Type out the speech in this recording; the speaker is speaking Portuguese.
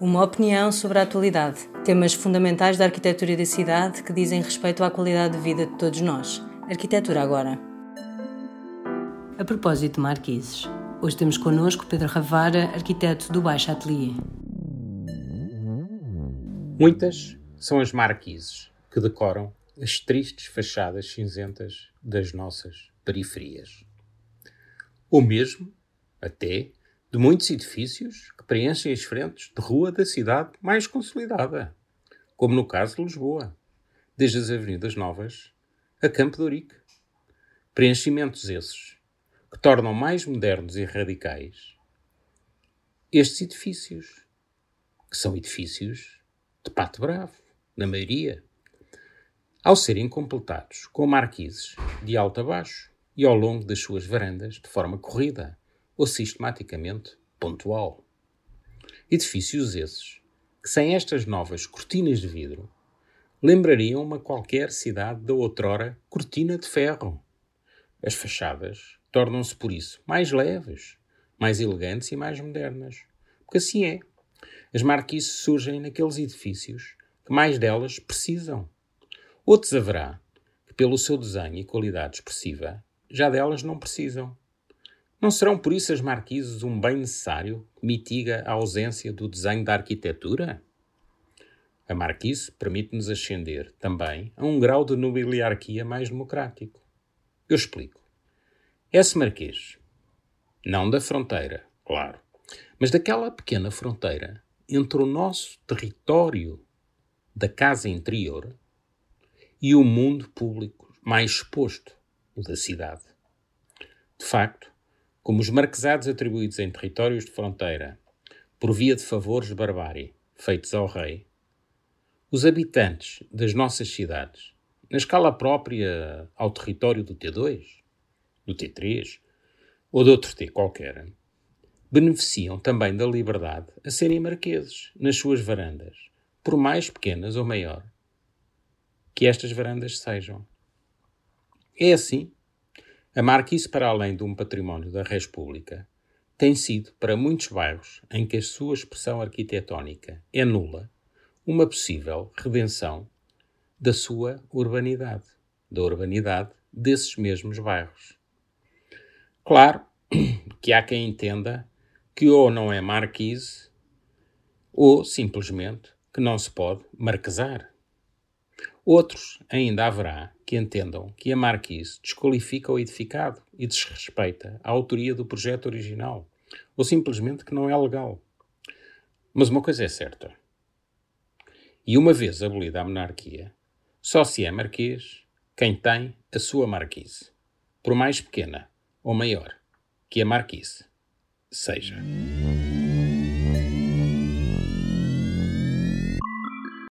Uma opinião sobre a atualidade, temas fundamentais da arquitetura da cidade que dizem respeito à qualidade de vida de todos nós. Arquitetura agora. A propósito de marquises, hoje temos connosco Pedro Ravara, arquiteto do Baixo Atelier. Muitas são as marquises que decoram as tristes fachadas cinzentas das nossas periferias. Ou mesmo, até, de muitos edifícios que preenchem as frentes de rua da cidade mais consolidada, como no caso de Lisboa, desde as Avenidas Novas a Campo de Ourique. Preenchimentos esses que tornam mais modernos e radicais estes edifícios, que são edifícios de pato bravo, na maioria, ao serem completados com marquises de alto a baixo e ao longo das suas varandas de forma corrida ou sistematicamente pontual. Edifícios esses que, sem estas novas cortinas de vidro, lembrariam uma qualquer cidade da outrora cortina de ferro. As fachadas tornam-se, por isso, mais leves, mais elegantes e mais modernas. Porque assim é. As marquises surgem naqueles edifícios que mais delas precisam. Outros haverá que, pelo seu desenho e qualidade expressiva, já delas não precisam. Não serão por isso as marquises um bem necessário que mitiga a ausência do desenho da arquitetura? A marquise permite-nos ascender também a um grau de nobiliarquia mais democrático. Eu explico. Esse marquês, não da fronteira, claro, mas daquela pequena fronteira entre o nosso território da casa interior e o mundo público mais exposto, o da cidade. De facto, como os marquesados atribuídos em territórios de fronteira, por via de favores de barbárie feitos ao rei, os habitantes das nossas cidades, na escala própria ao território do T2, do T3 ou de outro T qualquer, beneficiam também da liberdade a serem marqueses nas suas varandas, por mais pequenas ou maior que estas varandas sejam. É assim a Marquise, para além de um património da res pública, tem sido, para muitos bairros em que a sua expressão arquitetónica é nula, uma possível redenção da sua urbanidade, da urbanidade desses mesmos bairros. Claro que há quem entenda que ou não é marquise ou simplesmente que não se pode marquesar. Outros ainda haverá que entendam que a Marquise desqualifica o edificado e desrespeita a autoria do projeto original, ou simplesmente que não é legal. Mas uma coisa é certa. E uma vez abolida a monarquia, só se é marquês quem tem a sua marquise, por mais pequena ou maior que a marquise seja.